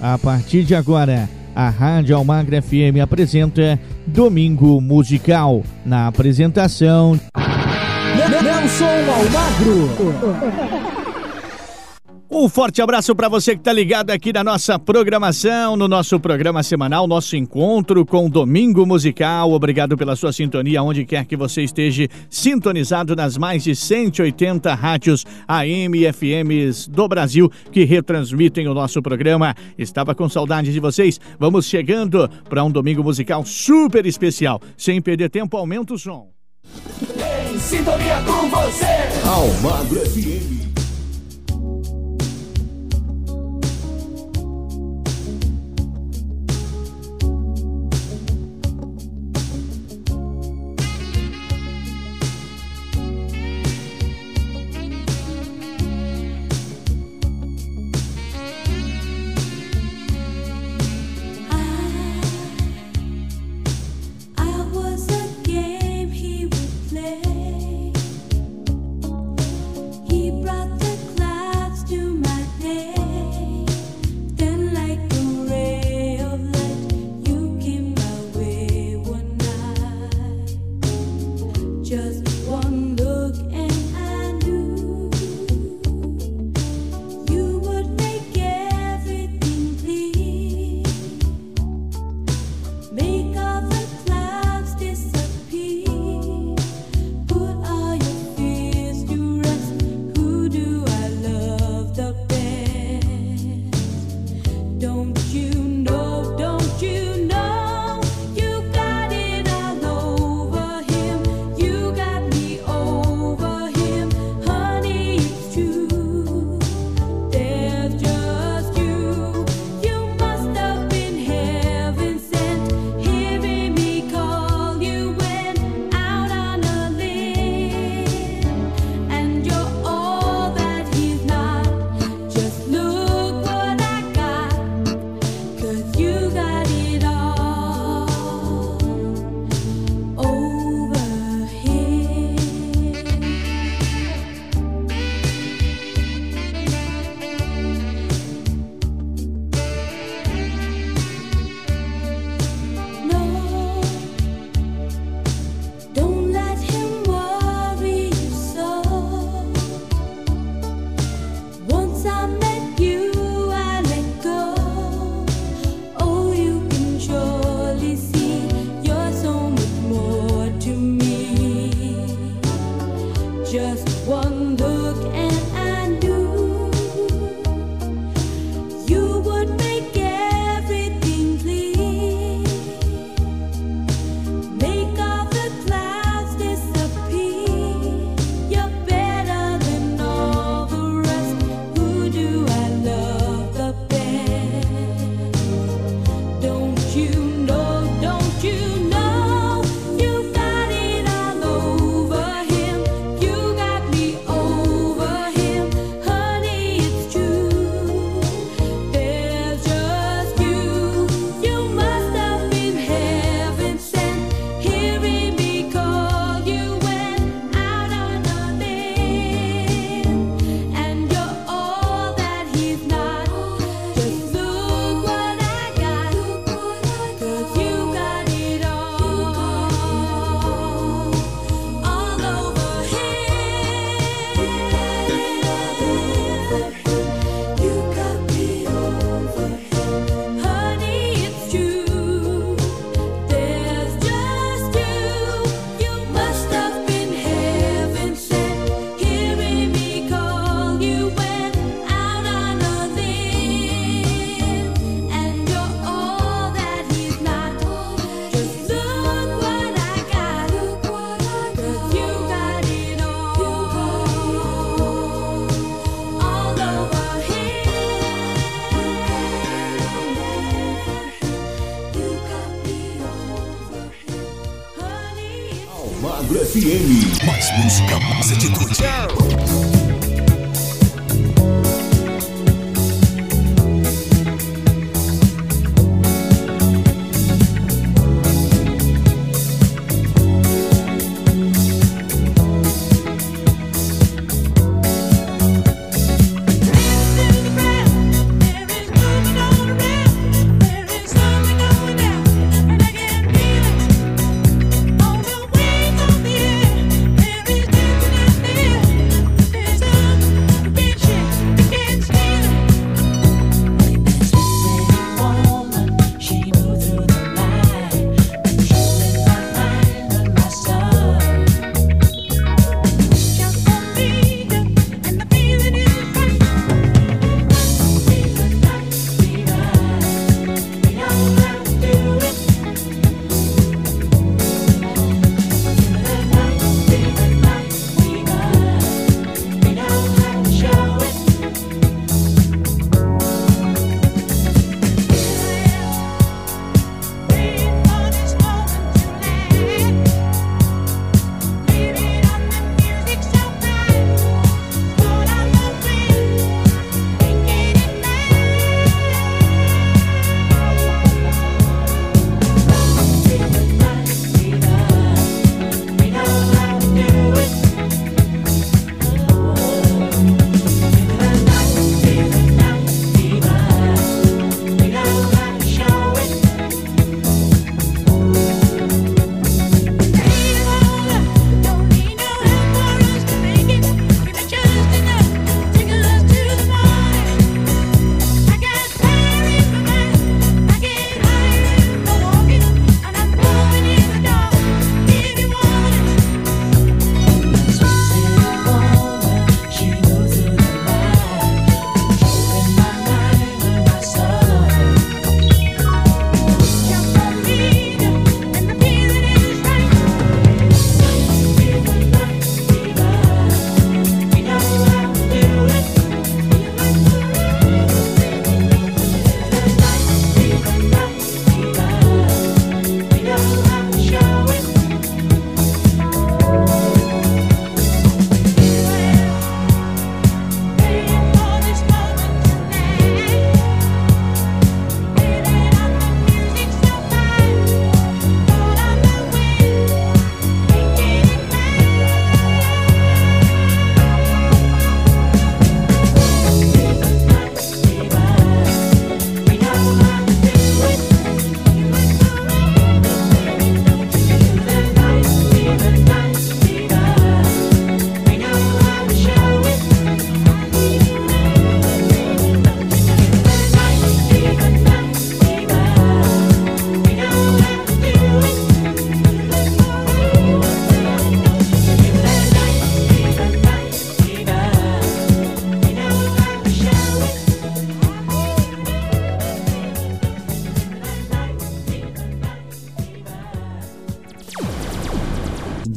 A partir de agora, a Rádio Almagra FM apresenta Domingo Musical. Na apresentação. Nelson Almagro. Um forte abraço para você que está ligado aqui na nossa programação, no nosso programa semanal, nosso encontro com Domingo Musical. Obrigado pela sua sintonia, onde quer que você esteja sintonizado nas mais de 180 rádios AM e FMs do Brasil que retransmitem o nosso programa. Estava com saudade de vocês. Vamos chegando para um Domingo Musical super especial. Sem perder tempo, aumenta o som. Em sintonia com você, Almagro FM.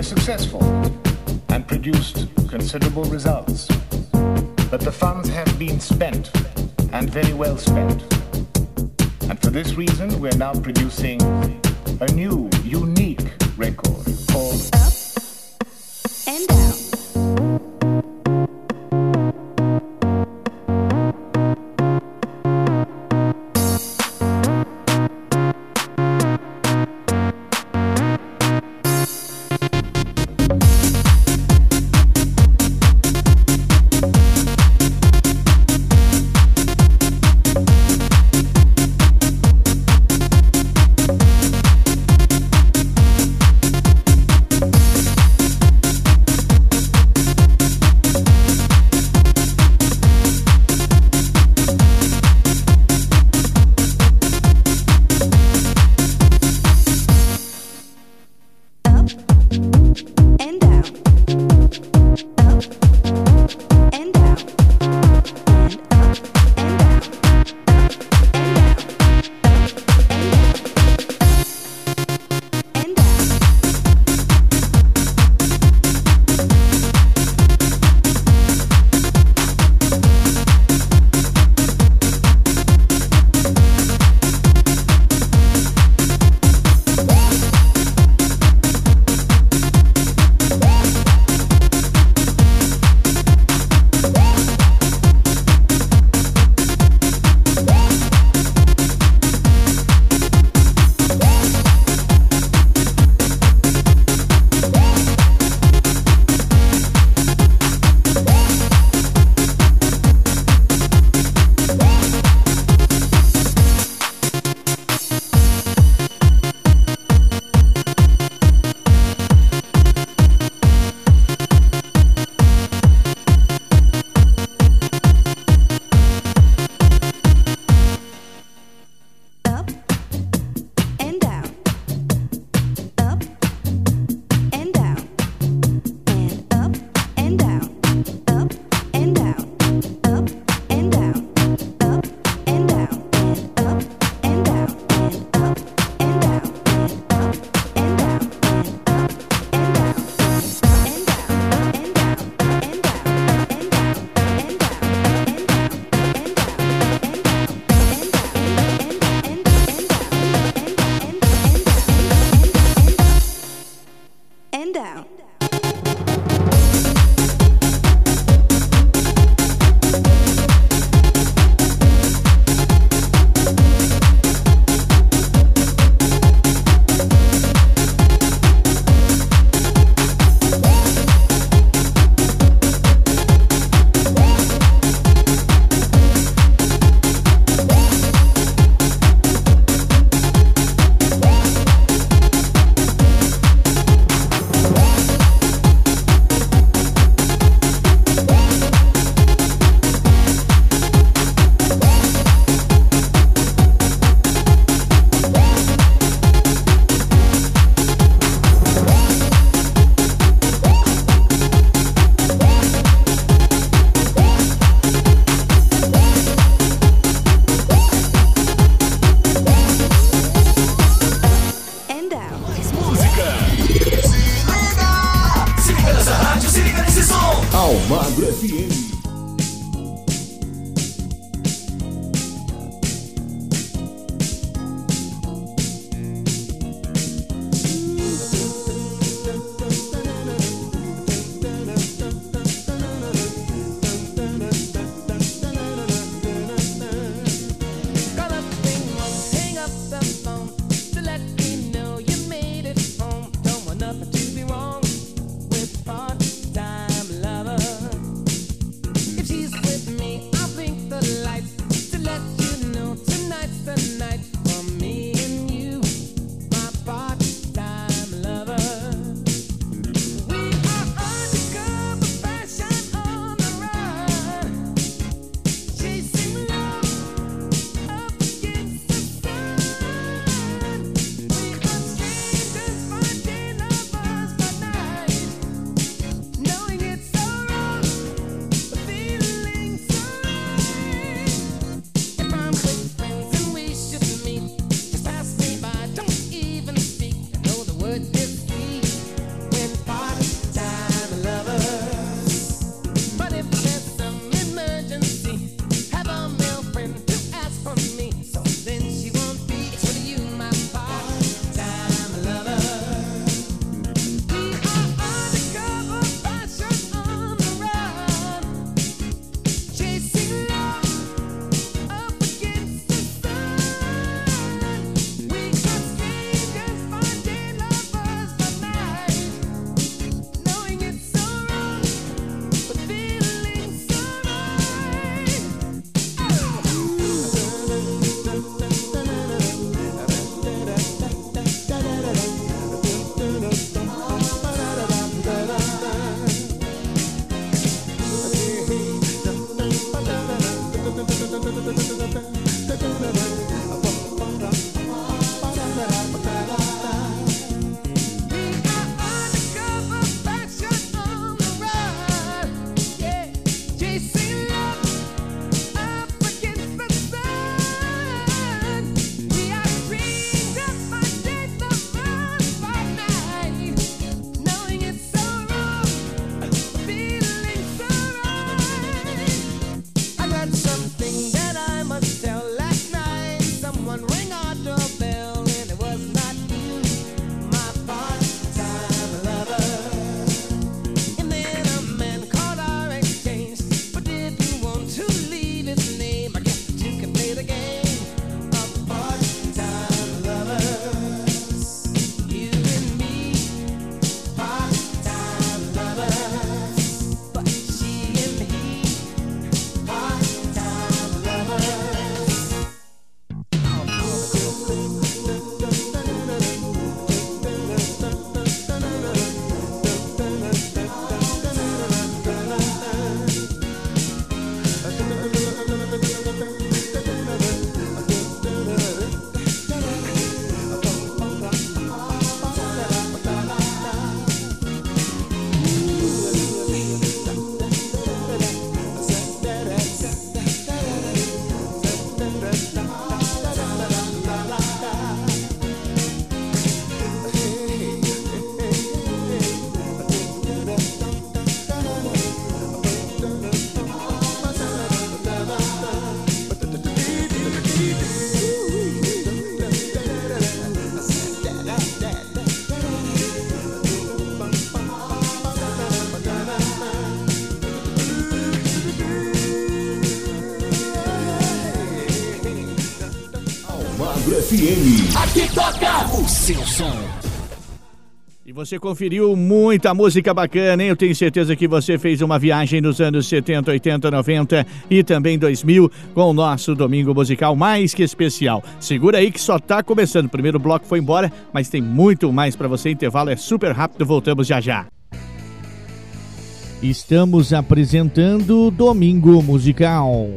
Were successful and produced considerable results. But the funds have been spent and very well spent. And for this reason, we're now producing a new, unique record called Up and down. Toca O seu som. E você conferiu muita música bacana, hein? Eu tenho certeza que você fez uma viagem nos anos 70, 80, 90 e também 2000 com o nosso domingo musical mais que especial. Segura aí que só tá começando. O primeiro bloco foi embora, mas tem muito mais para você. Intervalo é super rápido, voltamos já já. Estamos apresentando Domingo Musical.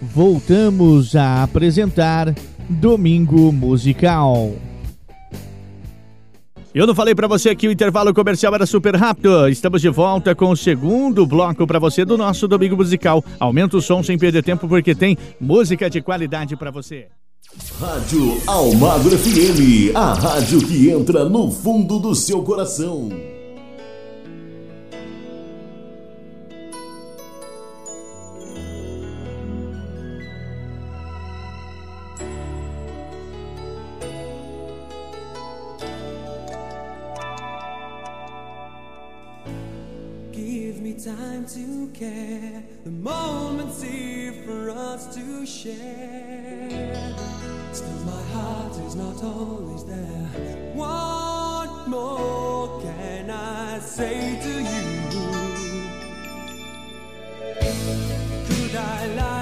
Voltamos a apresentar Domingo Musical. Eu não falei pra você que o intervalo comercial era super rápido. Estamos de volta com o segundo bloco pra você do nosso Domingo Musical. Aumenta o som sem perder tempo porque tem música de qualidade pra você. Rádio Almagro FM. A rádio que entra no fundo do seu coração. To care. The moment's here for us to share. Still, my heart is not always there. What more can I say to you? Could I lie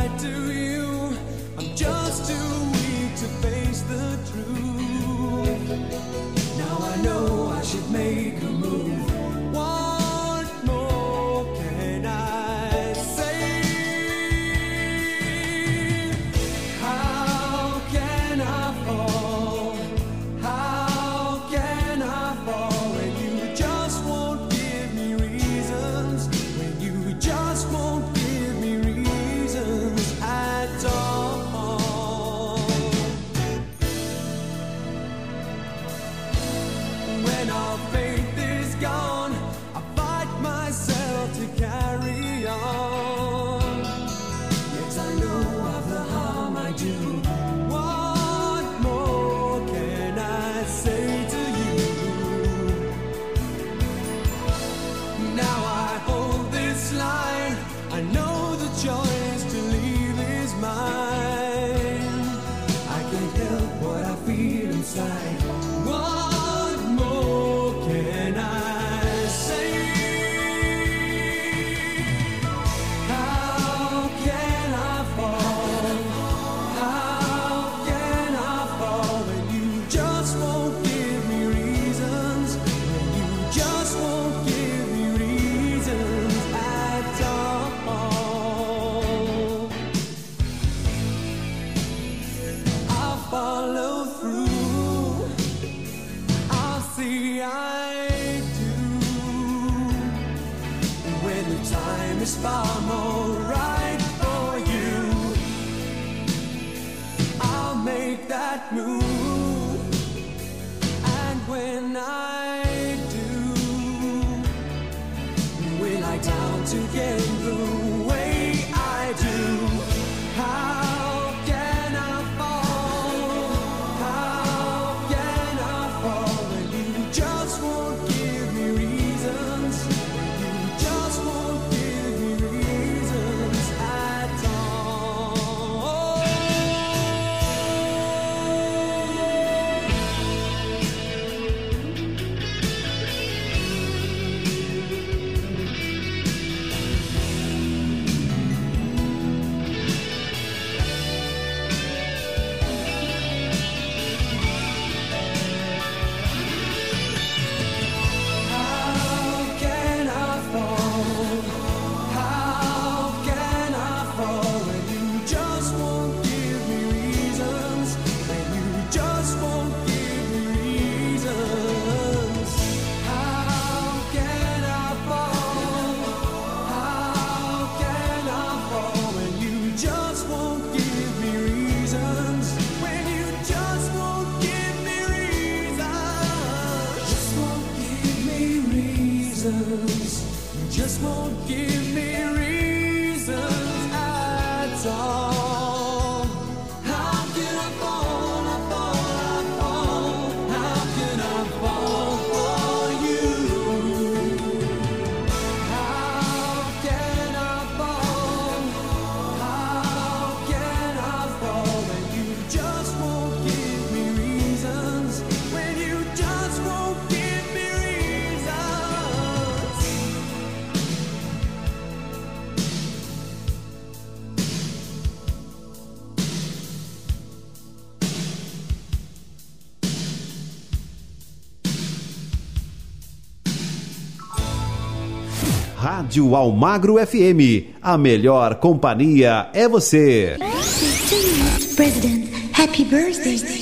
Rádio Almagro FM. A melhor companhia é você. President, happy birthday.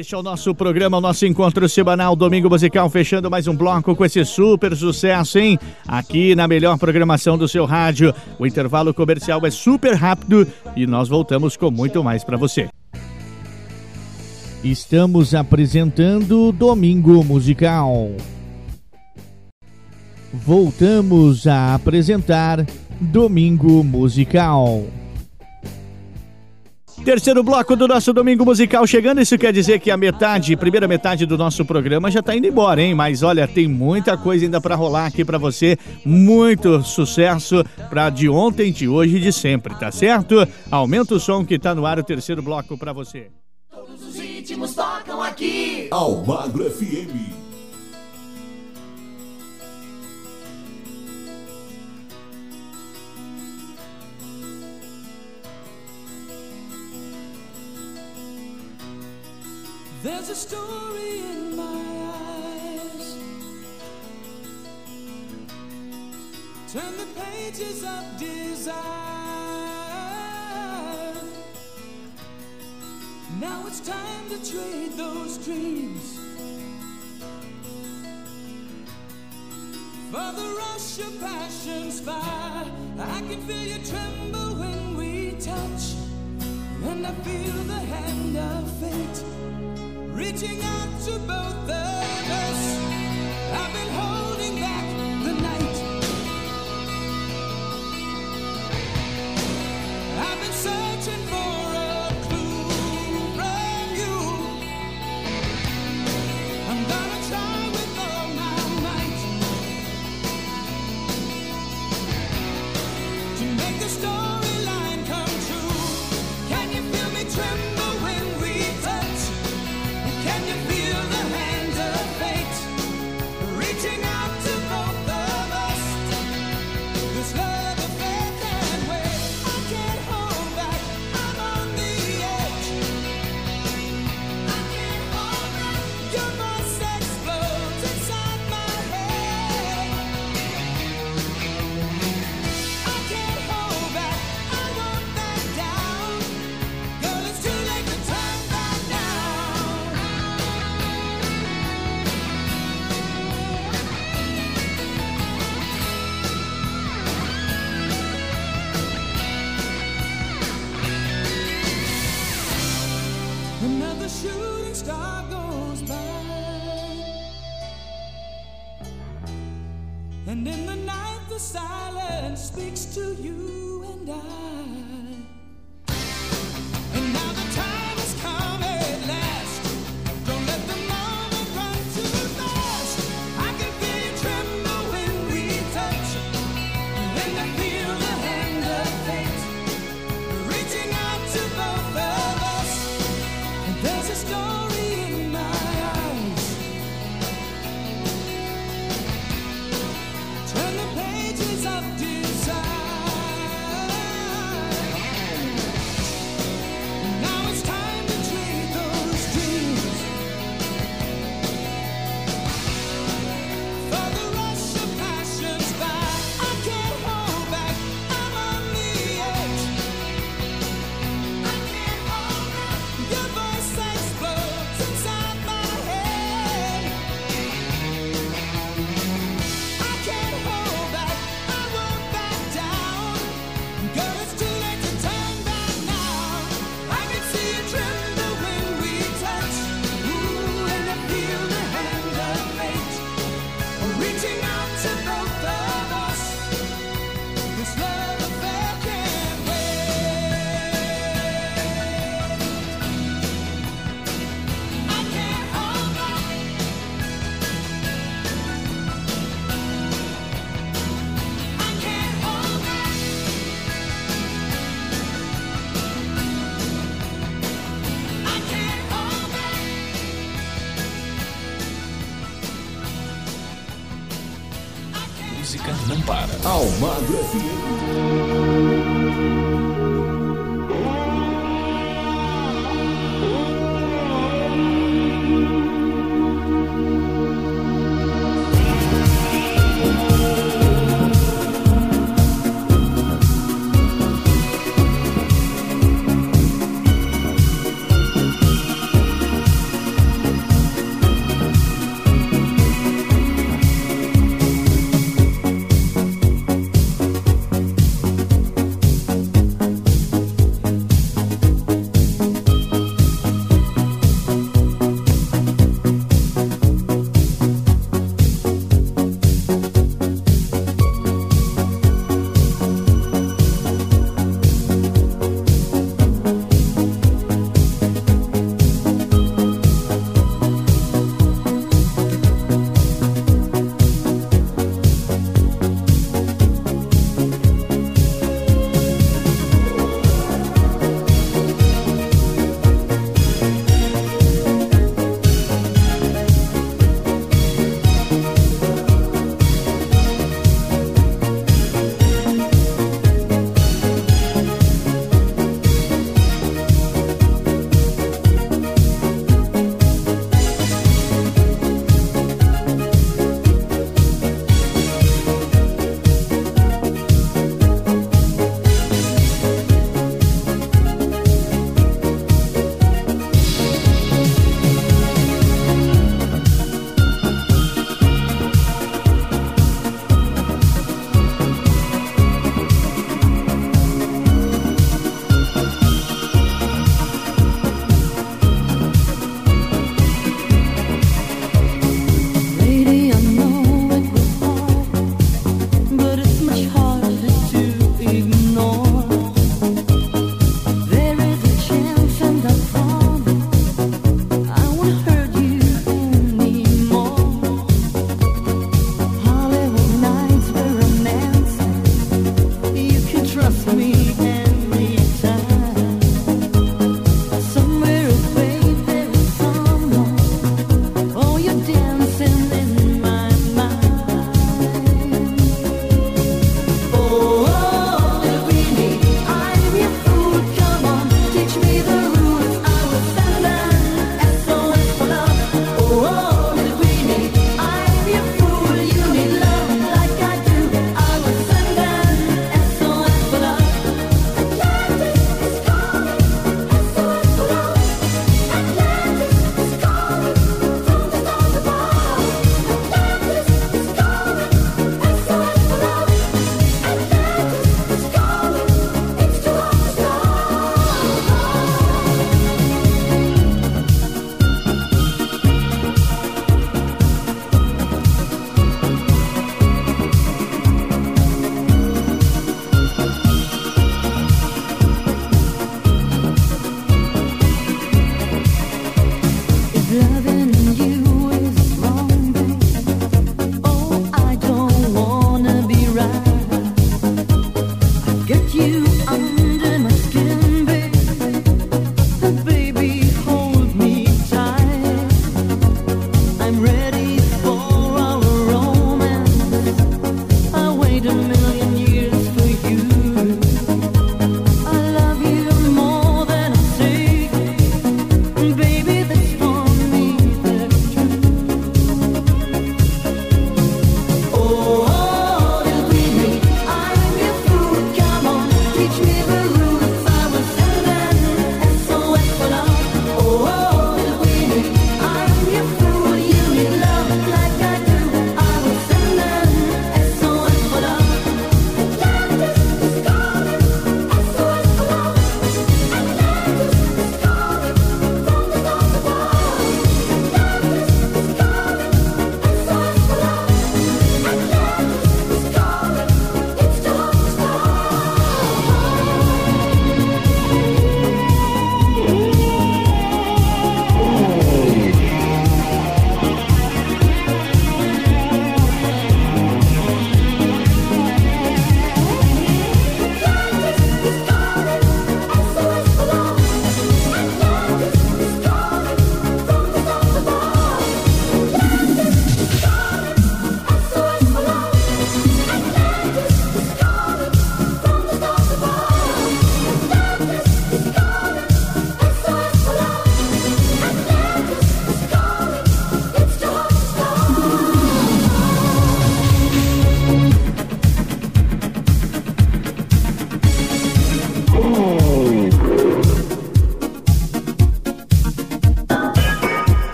Este é o nosso programa, o nosso encontro semanal, Domingo Musical, fechando mais um bloco com esse super sucesso, hein? Aqui na melhor programação do seu rádio. O intervalo comercial é super rápido e nós voltamos com muito mais para você. Estamos apresentando Domingo Musical. Voltamos a apresentar Domingo Musical. Terceiro bloco do nosso Domingo Musical chegando. Isso quer dizer que a metade, primeira metade do nosso programa já tá indo embora, hein? Mas olha, tem muita coisa ainda para rolar aqui para você. Muito sucesso para de ontem, de hoje e de sempre, tá certo? Aumenta o som que tá no ar o terceiro bloco para você. Os ritmos tocam aqui. Almagro FM. There's a story in my eyes. Turn the pages of desire. Now it's time to trade those dreams for the rush of passion's fire. I can feel you tremble when we touch, and I feel the hand of fate reaching out to both of us. I've been holding back the night. I've been searching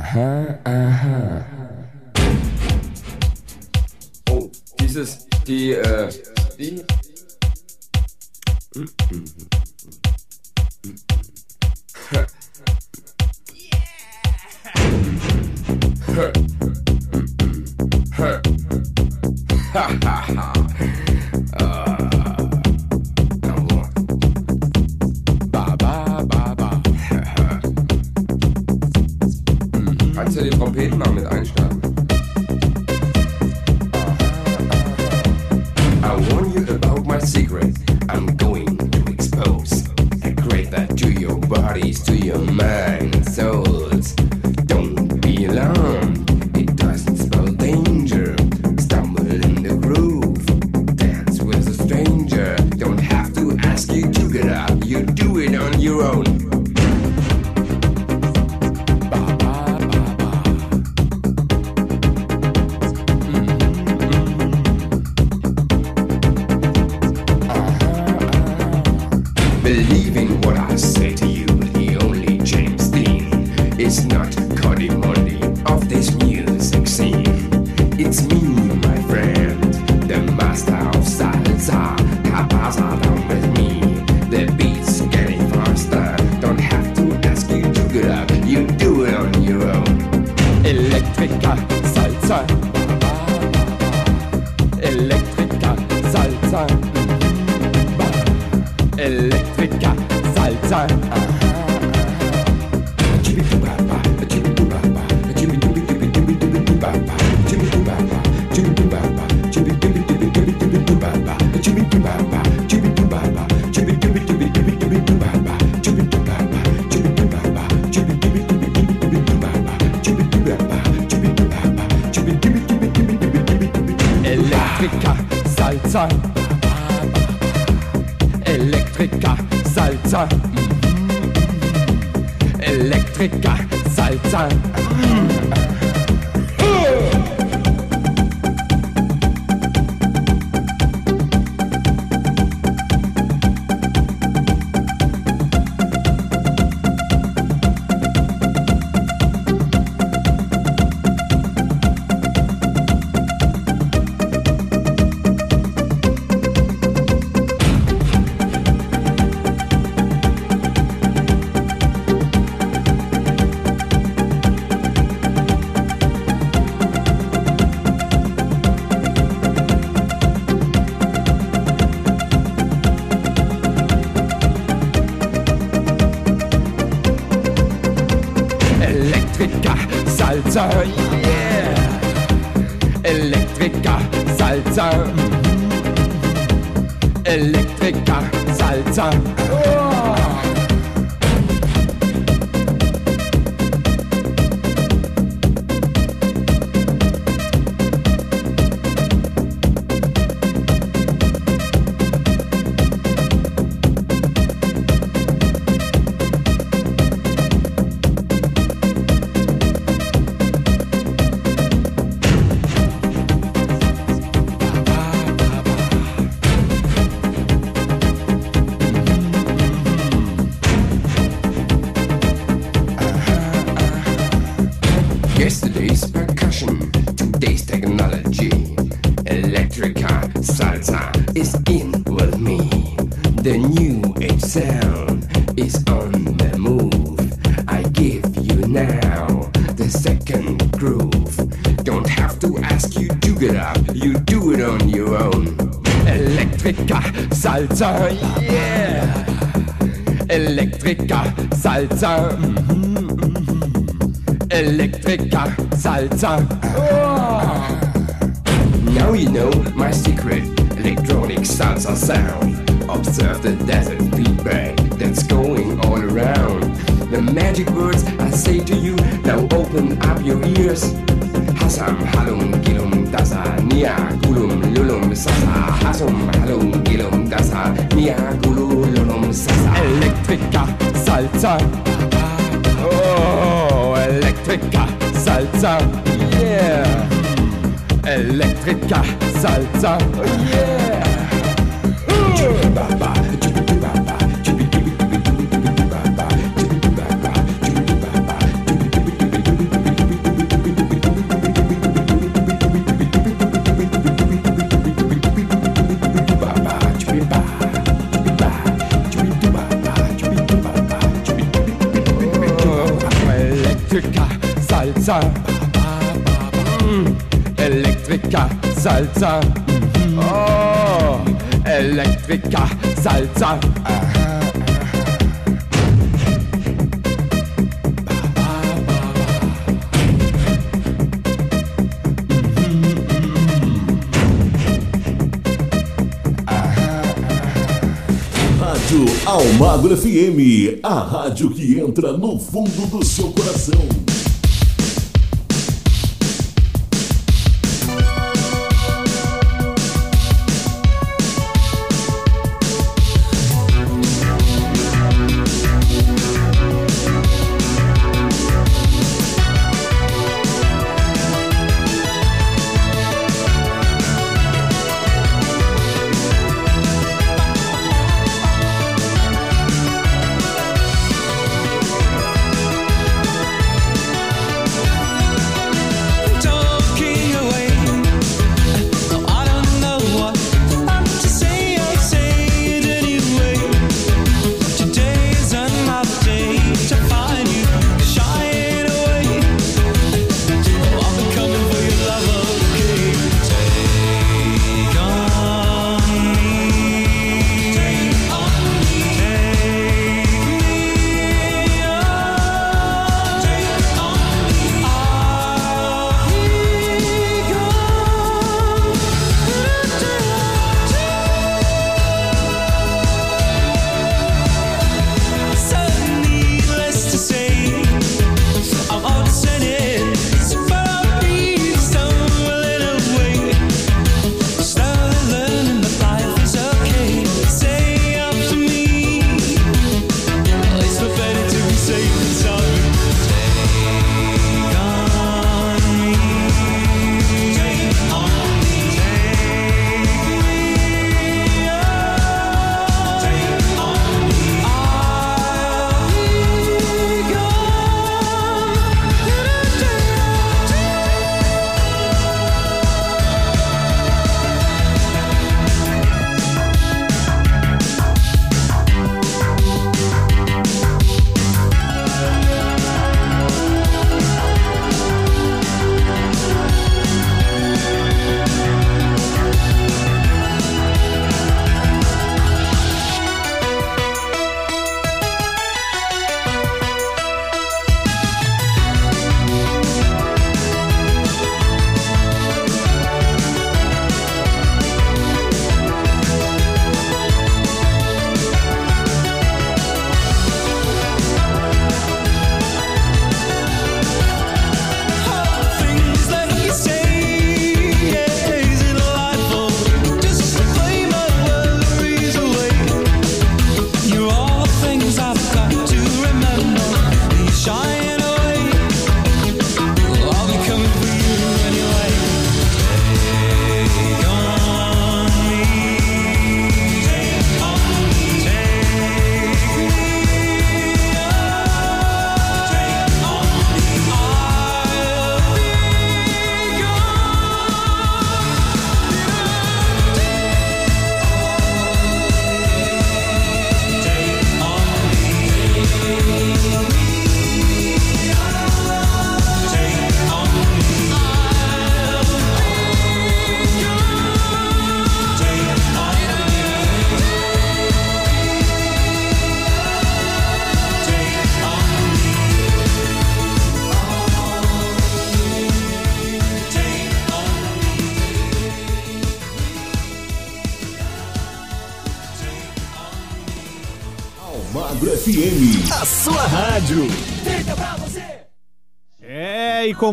Aha, Electrica salsa. Salsa. mhm, mhm. Electrica salsa. Salsa. Oh yeah. Salsa. Oh, Elektrika, Salsa. Rádio Almagro FM, a rádio que entra no fundo do seu coração.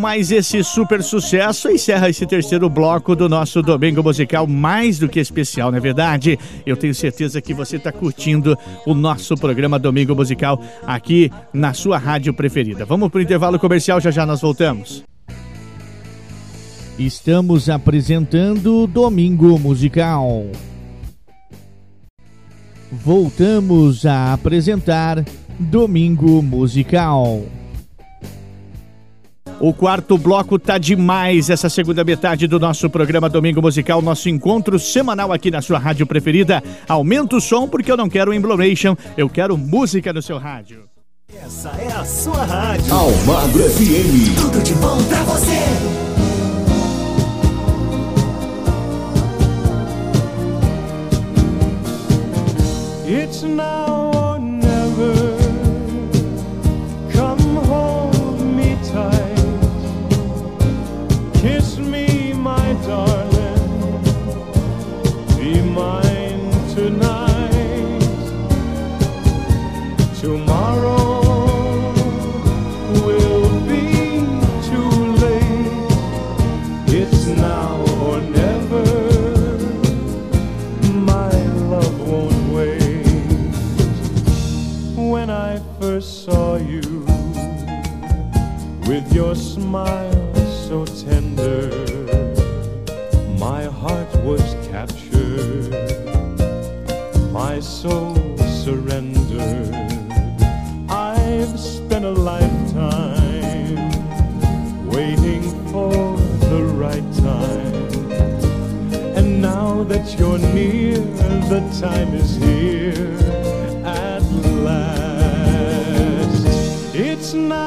mais esse super sucesso encerra esse terceiro bloco do nosso domingo musical, mais do que especial, não é verdade? Eu tenho certeza que você está curtindo o nosso programa Domingo Musical aqui na sua rádio preferida. Vamos para o intervalo comercial, já já nós voltamos. Estamos apresentando Domingo Musical. Voltamos a apresentar Domingo Musical. O quarto bloco tá demais essa segunda metade do nosso programa Domingo Musical, nosso encontro semanal aqui na sua rádio preferida. Aumenta o som porque eu não quero emblomation, eu quero música no seu rádio. Essa é a sua rádio. Almagro FM. Tudo de bom pra você. It's now smile so tender, my heart was captured, my soul surrendered. I've spent a lifetime waiting for the right time. And now that you're near, the time is here at last. It's now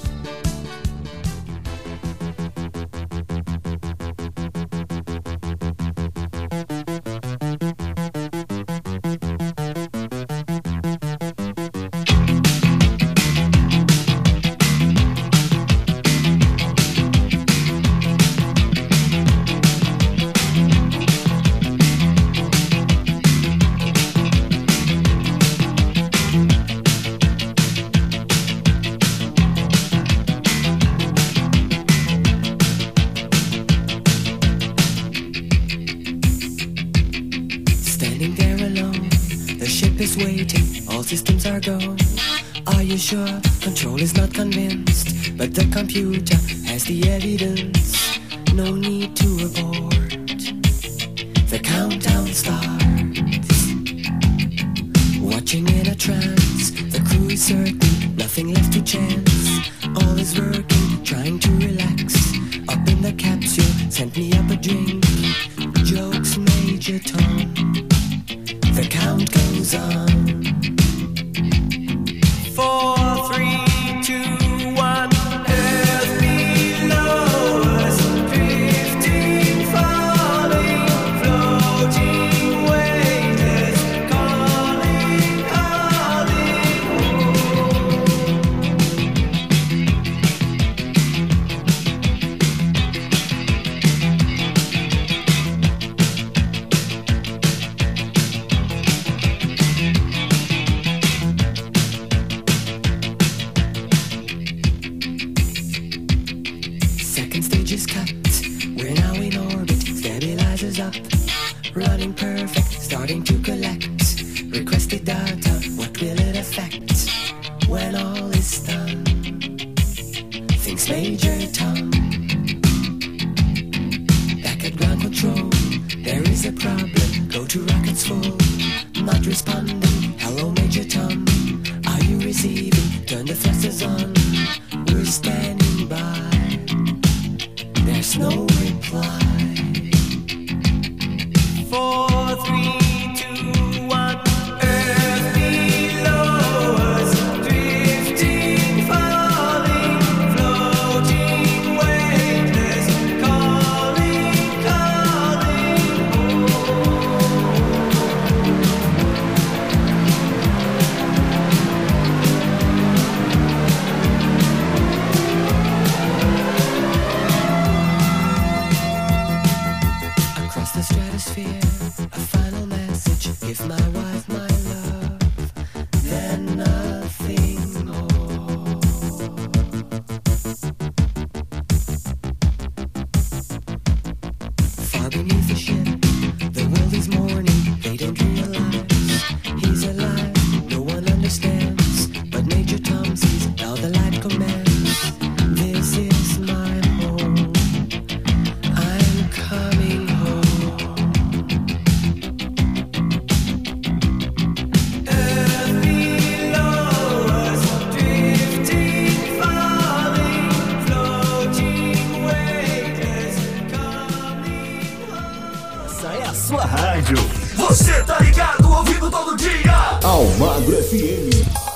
sua rádio. Você tá ligado, ouvindo todo dia. Almagro FM.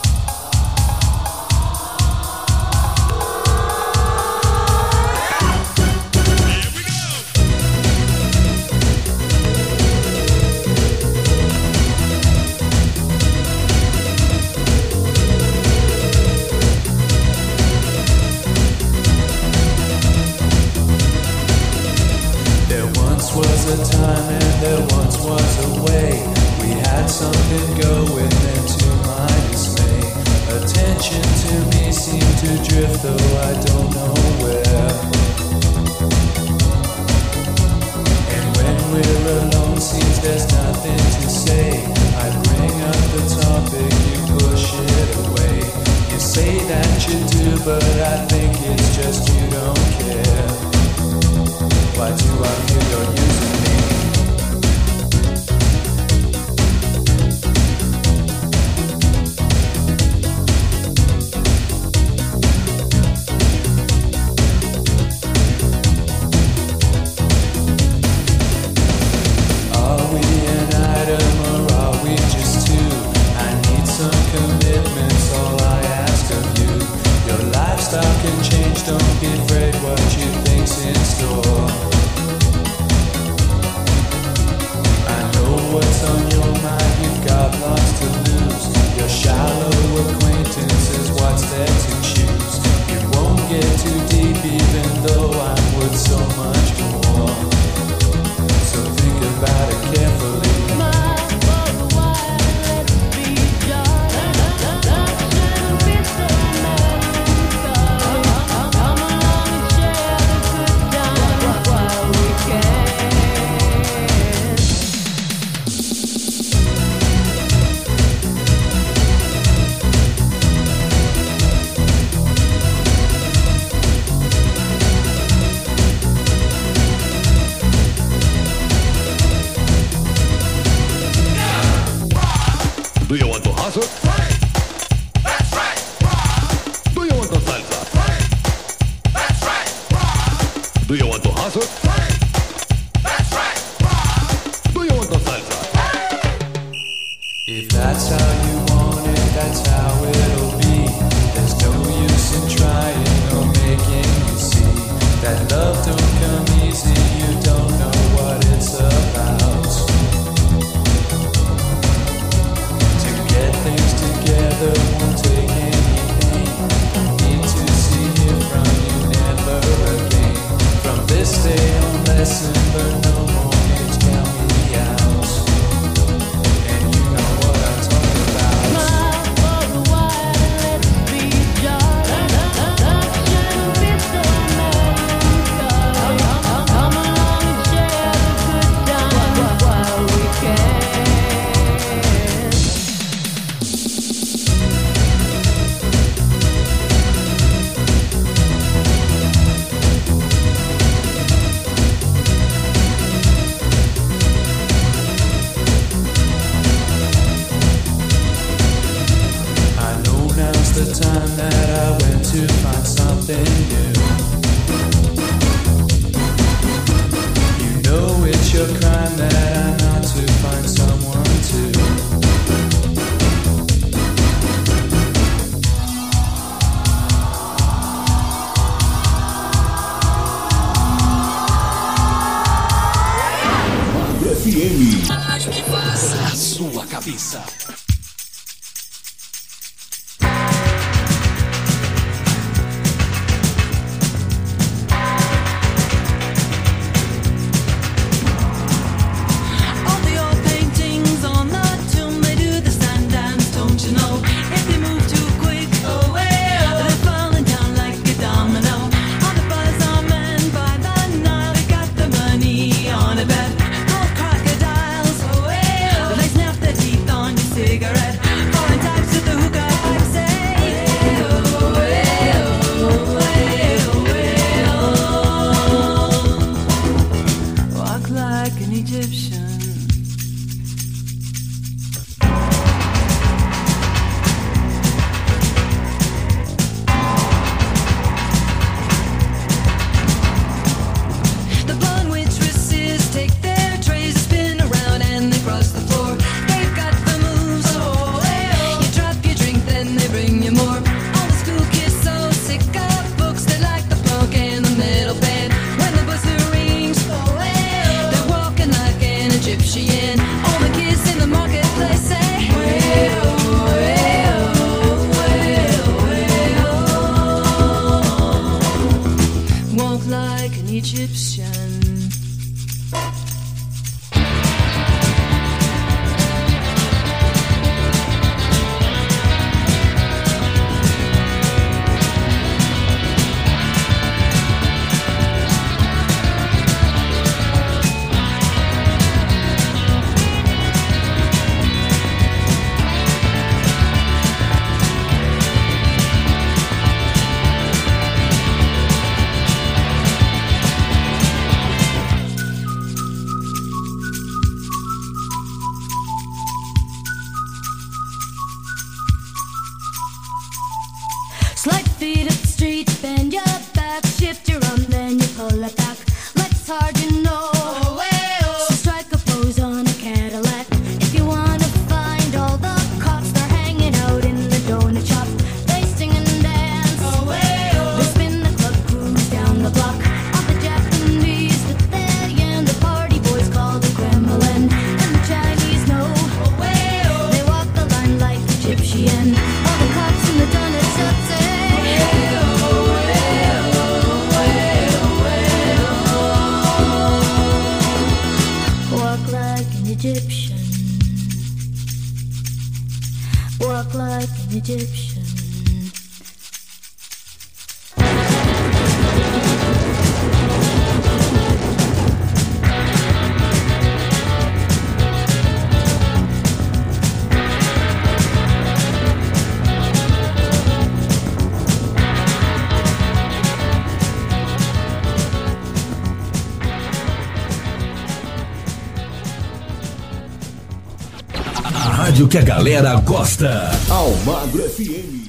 rádio que a galera gosta. Almagro FM.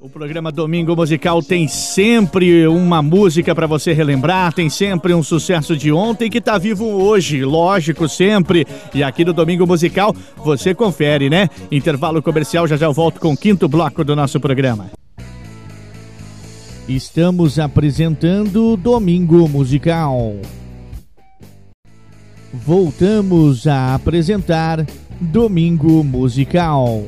O programa Domingo Musical tem sempre uma música para você relembrar, tem sempre um sucesso de ontem que tá vivo hoje, lógico, sempre. E aqui no Domingo Musical você confere, né? Intervalo comercial, já já eu volto com o quinto bloco do nosso programa. Estamos apresentando Domingo Musical. Voltamos a apresentar Domingo Musical.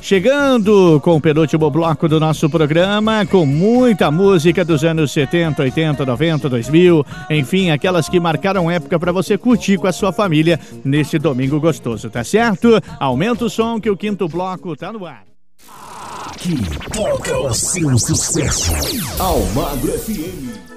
Chegando com o penúltimo bloco do nosso programa, com muita música dos anos 70, 80, 90, 2000, enfim, aquelas que marcaram época para você curtir com a sua família neste domingo gostoso, tá certo? Aumenta o som que o quinto bloco tá no ar. Aqui toca o seu sucesso. Almagro FM.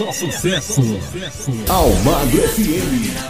Só sucesso. Almagro FM.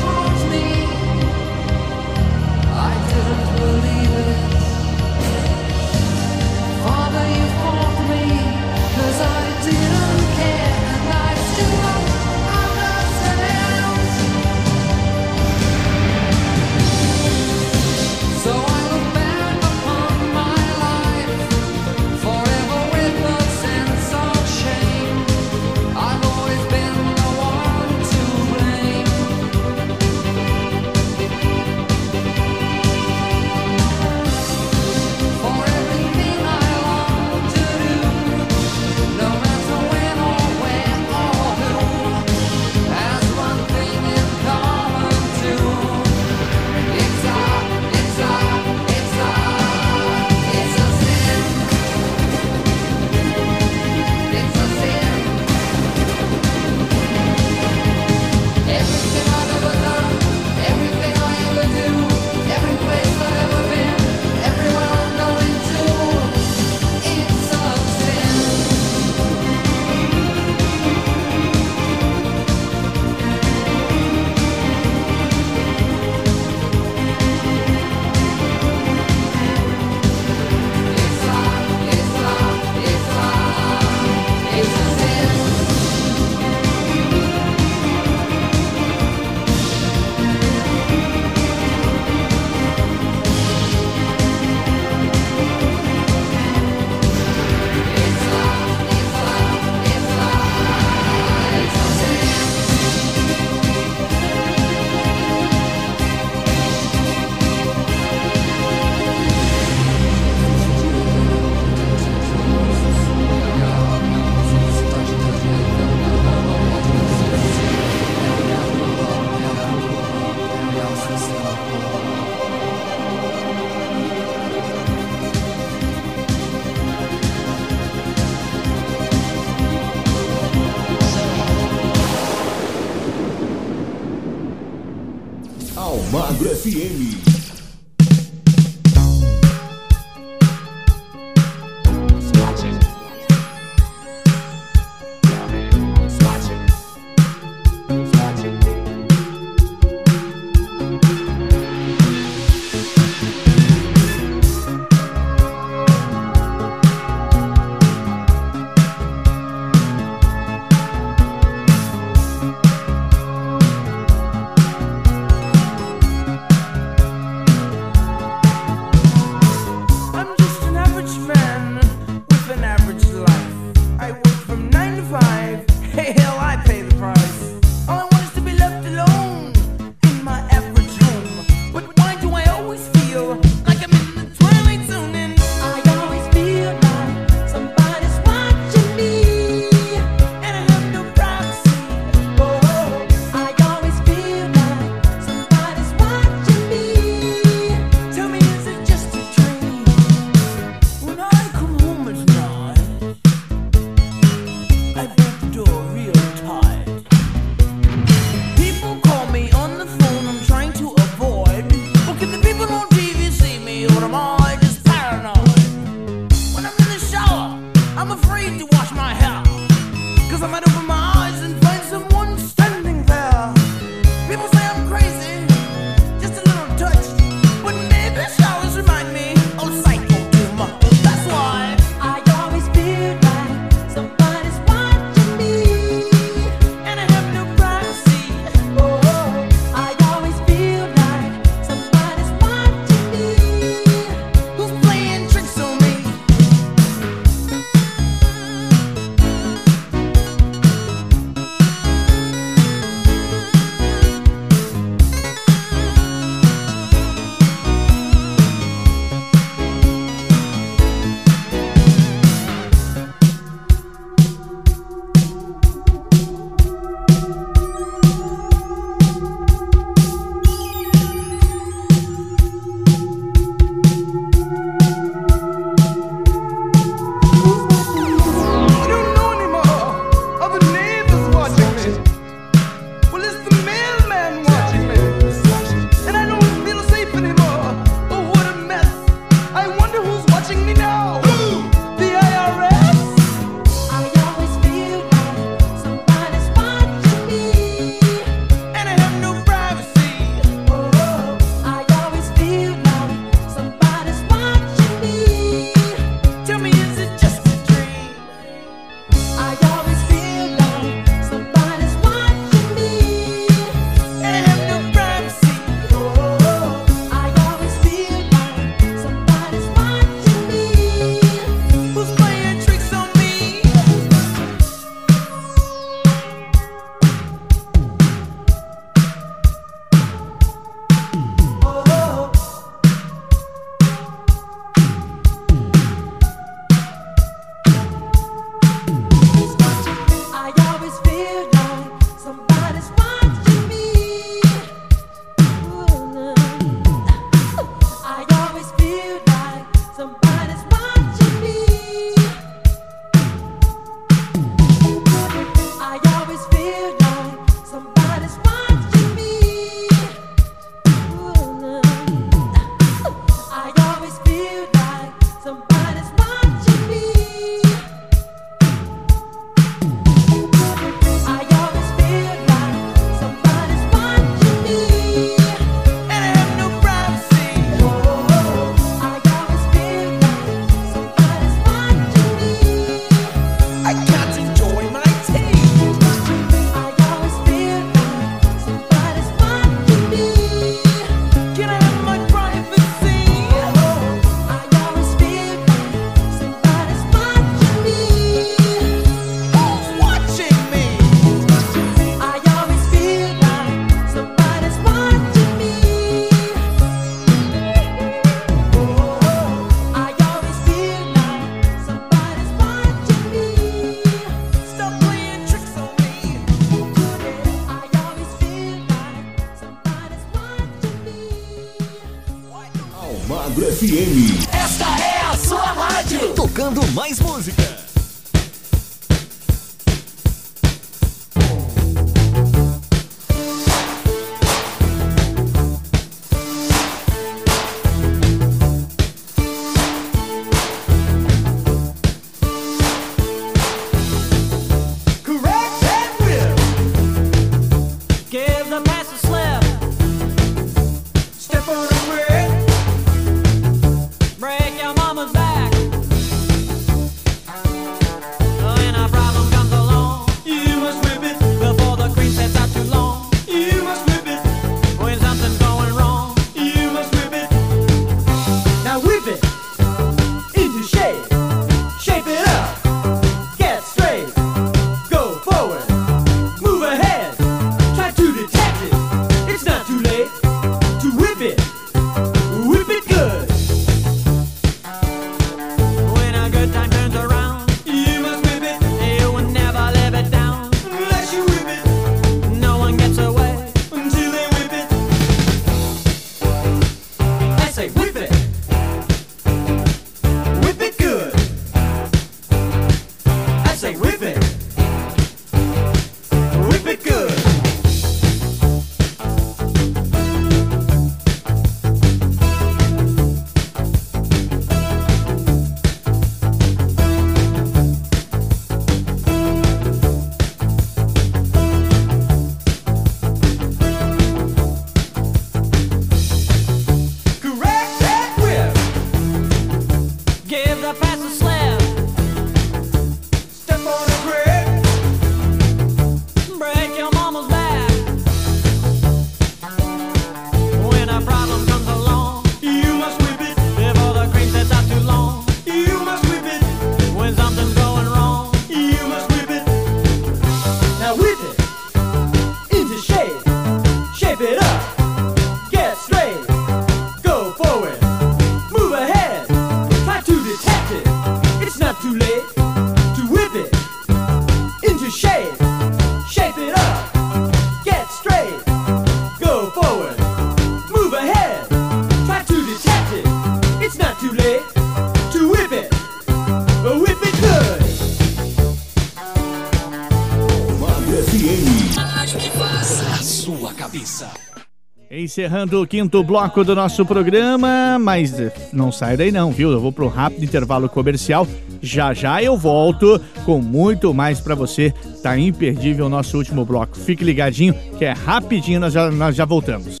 encerrando o quinto bloco do nosso programa, mas eh, não sai daí não, viu? Eu vou para um rápido intervalo comercial. Já já eu volto com muito mais para você. Tá imperdível o nosso último bloco. Fique ligadinho que é rapidinho, nós já, nós já voltamos.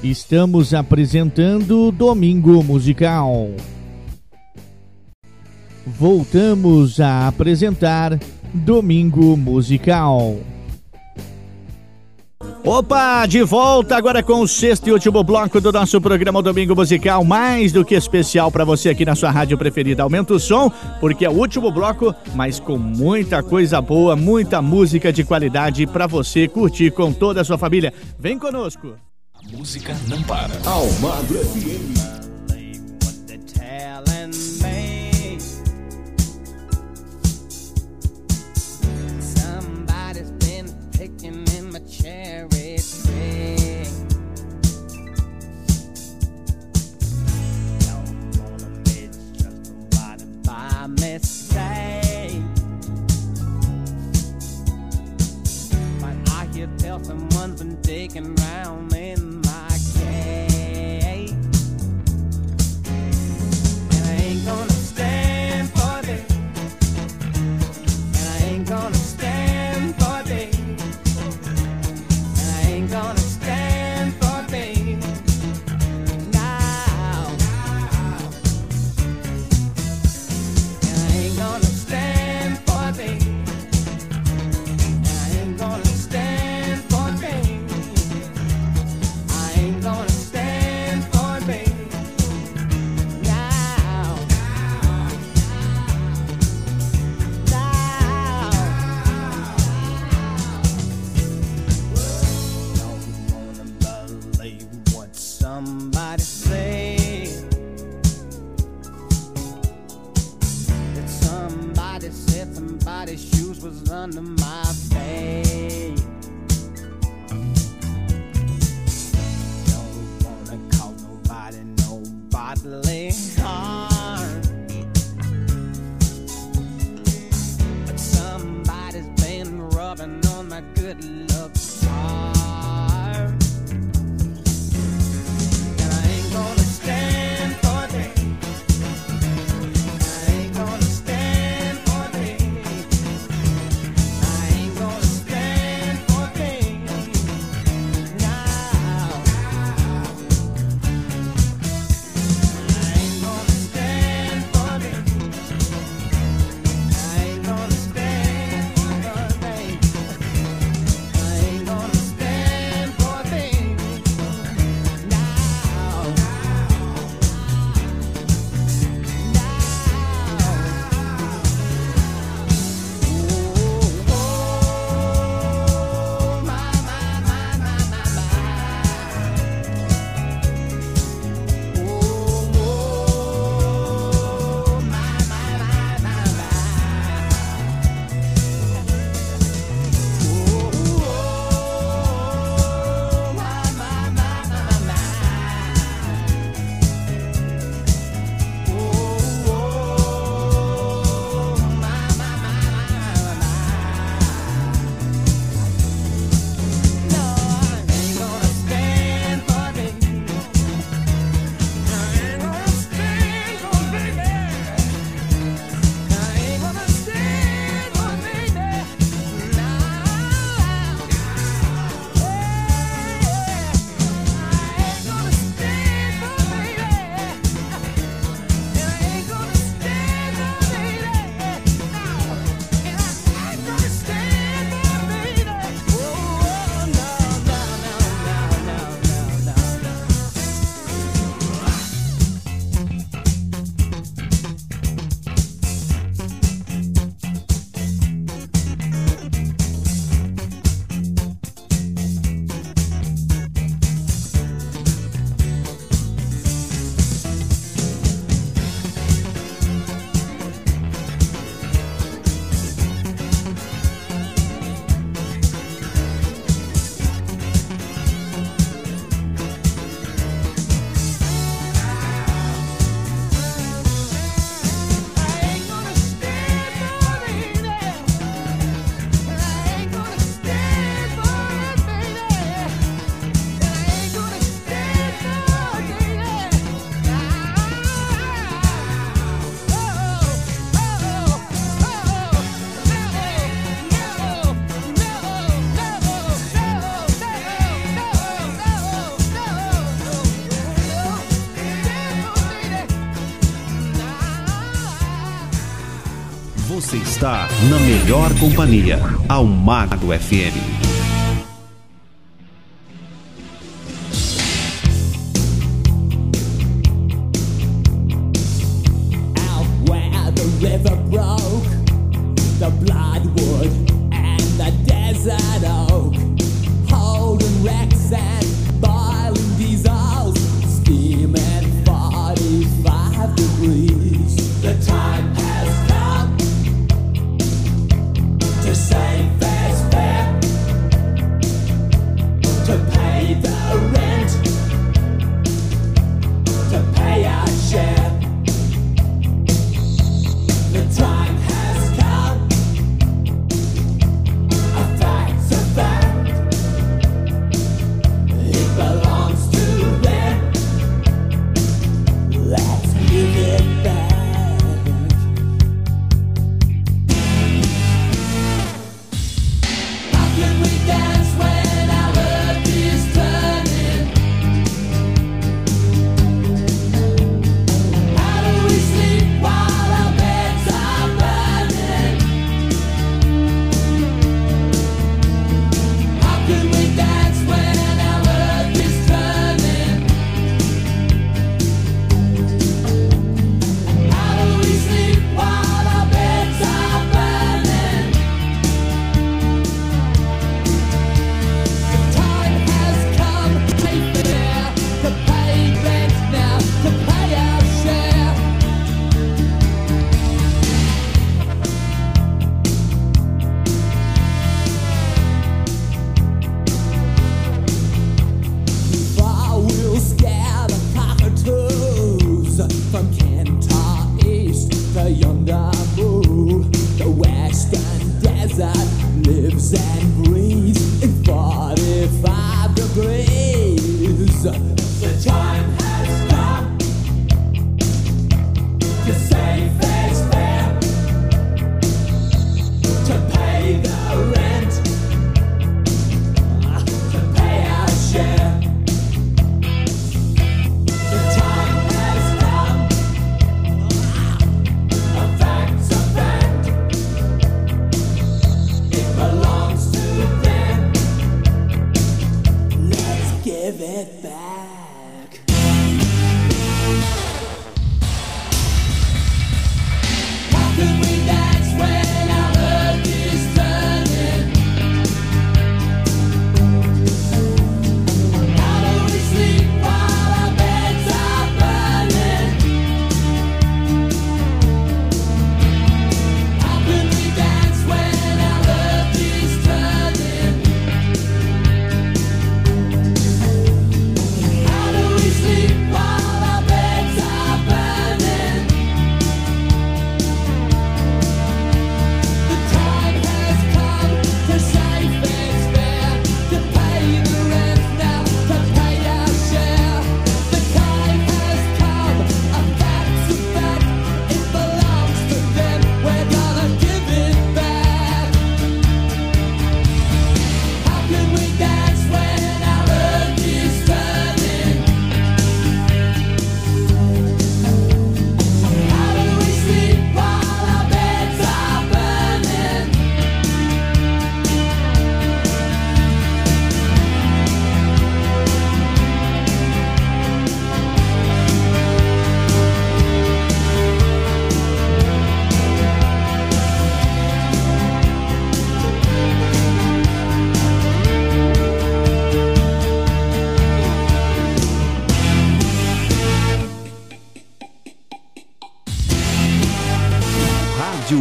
Estamos apresentando Domingo Musical. Voltamos a apresentar Domingo Musical. Opa, de volta agora com o sexto e último bloco do nosso programa Domingo Musical, mais do que especial para você aqui na sua rádio preferida. Aumenta o som, porque é o último bloco, mas com muita coisa boa, muita música de qualidade para você curtir com toda a sua família. Vem conosco. A música não para. Almagro FM. looking round. under my Você está na melhor companhia, ao Almagro FM.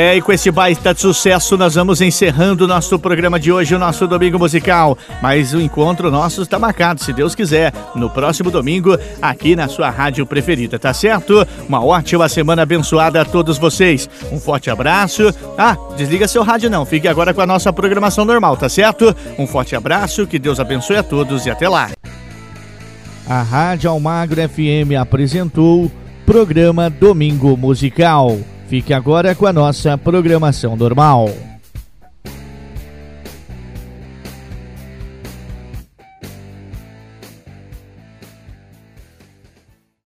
É, e com esse baita de sucesso, nós vamos encerrando o nosso programa de hoje, o nosso Domingo Musical. Mas o encontro nosso está marcado, se Deus quiser, no próximo domingo, aqui na sua rádio preferida, tá certo? Uma ótima semana abençoada a todos vocês. Um forte abraço. Ah, desliga seu rádio não, fique agora com a nossa programação normal, tá certo? Um forte abraço, que Deus abençoe a todos e até lá. A Rádio Almagro FM apresentou programa Domingo Musical. Fique agora com a nossa programação normal.